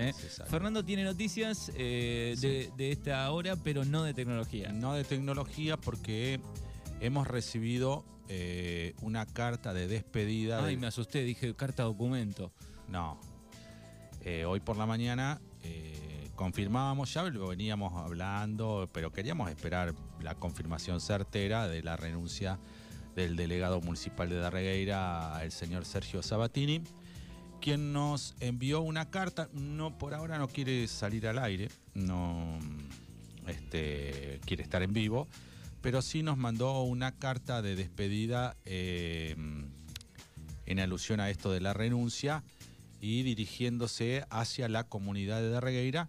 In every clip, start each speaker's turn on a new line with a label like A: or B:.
A: ¿eh? Fernando tiene noticias eh, de, de esta hora, pero no de tecnología.
B: No de tecnología porque hemos recibido eh, una carta de despedida.
A: Ay,
B: del-
A: me asusté, dije carta documento.
B: No. Hoy por la mañana confirmábamos, ya lo veníamos hablando, pero queríamos esperar la confirmación certera de la renuncia del delegado municipal de Darregueira, el señor Sergio Sabatini, quien nos envió una carta, no por ahora no quiere salir al aire, no este, quiere estar en vivo, pero sí nos mandó una carta de despedida eh, en alusión a esto de la renuncia y dirigiéndose hacia la comunidad de Darregueira,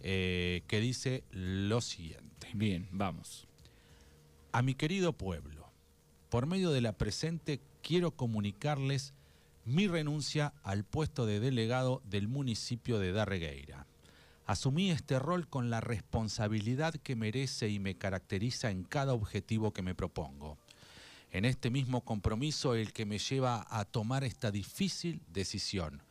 B: eh, que dice lo siguiente.
A: Bien, vamos.
B: A mi querido pueblo, por medio de la presente quiero comunicarles mi renuncia al puesto de delegado del municipio de Darregueira. Asumí este rol con la responsabilidad que merece y me caracteriza en cada objetivo que me propongo. En este mismo compromiso el que me lleva a tomar esta difícil decisión.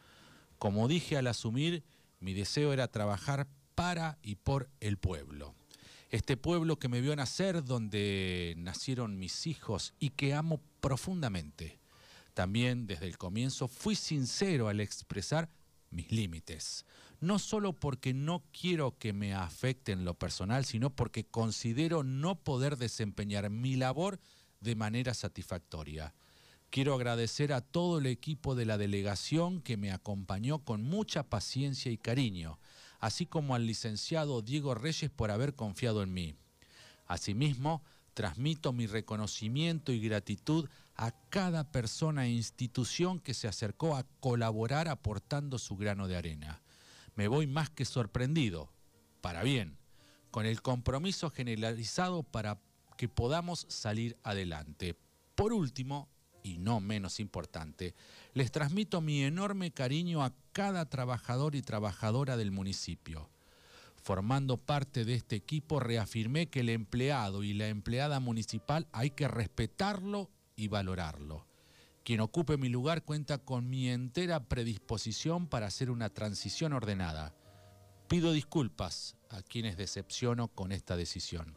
B: Como dije al asumir, mi deseo era trabajar para y por el pueblo. Este pueblo que me vio nacer, donde nacieron mis hijos y que amo profundamente. También desde el comienzo fui sincero al expresar mis límites. No solo porque no quiero que me afecten lo personal, sino porque considero no poder desempeñar mi labor de manera satisfactoria. Quiero agradecer a todo el equipo de la delegación que me acompañó con mucha paciencia y cariño, así como al licenciado Diego Reyes por haber confiado en mí. Asimismo, transmito mi reconocimiento y gratitud a cada persona e institución que se acercó a colaborar aportando su grano de arena. Me voy más que sorprendido, para bien, con el compromiso generalizado para que podamos salir adelante. Por último, y no menos importante, les transmito mi enorme cariño a cada trabajador y trabajadora del municipio. Formando parte de este equipo, reafirmé que el empleado y la empleada municipal hay que respetarlo y valorarlo. Quien ocupe mi lugar cuenta con mi entera predisposición para hacer una transición ordenada. Pido disculpas a quienes decepciono con esta decisión.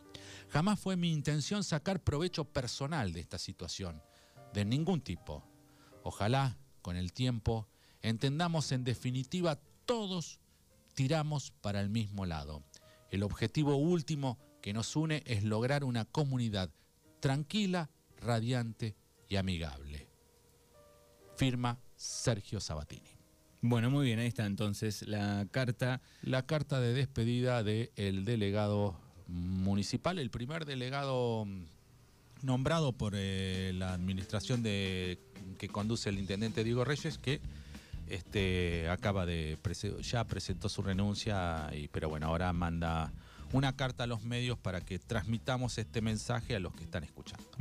B: Jamás fue mi intención sacar provecho personal de esta situación, de ningún tipo. Ojalá, con el tiempo, entendamos en definitiva todos tiramos para el mismo lado. El objetivo último que nos une es lograr una comunidad tranquila, radiante y amigable. Firma Sergio Sabatini.
A: Bueno, muy bien, ahí está entonces la carta.
B: La carta de despedida del delegado municipal, el primer delegado mm, nombrado por eh, la administración de, que conduce el intendente Diego Reyes, que este, acaba de ya presentó su renuncia, y, pero bueno, ahora manda una carta a los medios para que transmitamos este mensaje a los que están escuchando.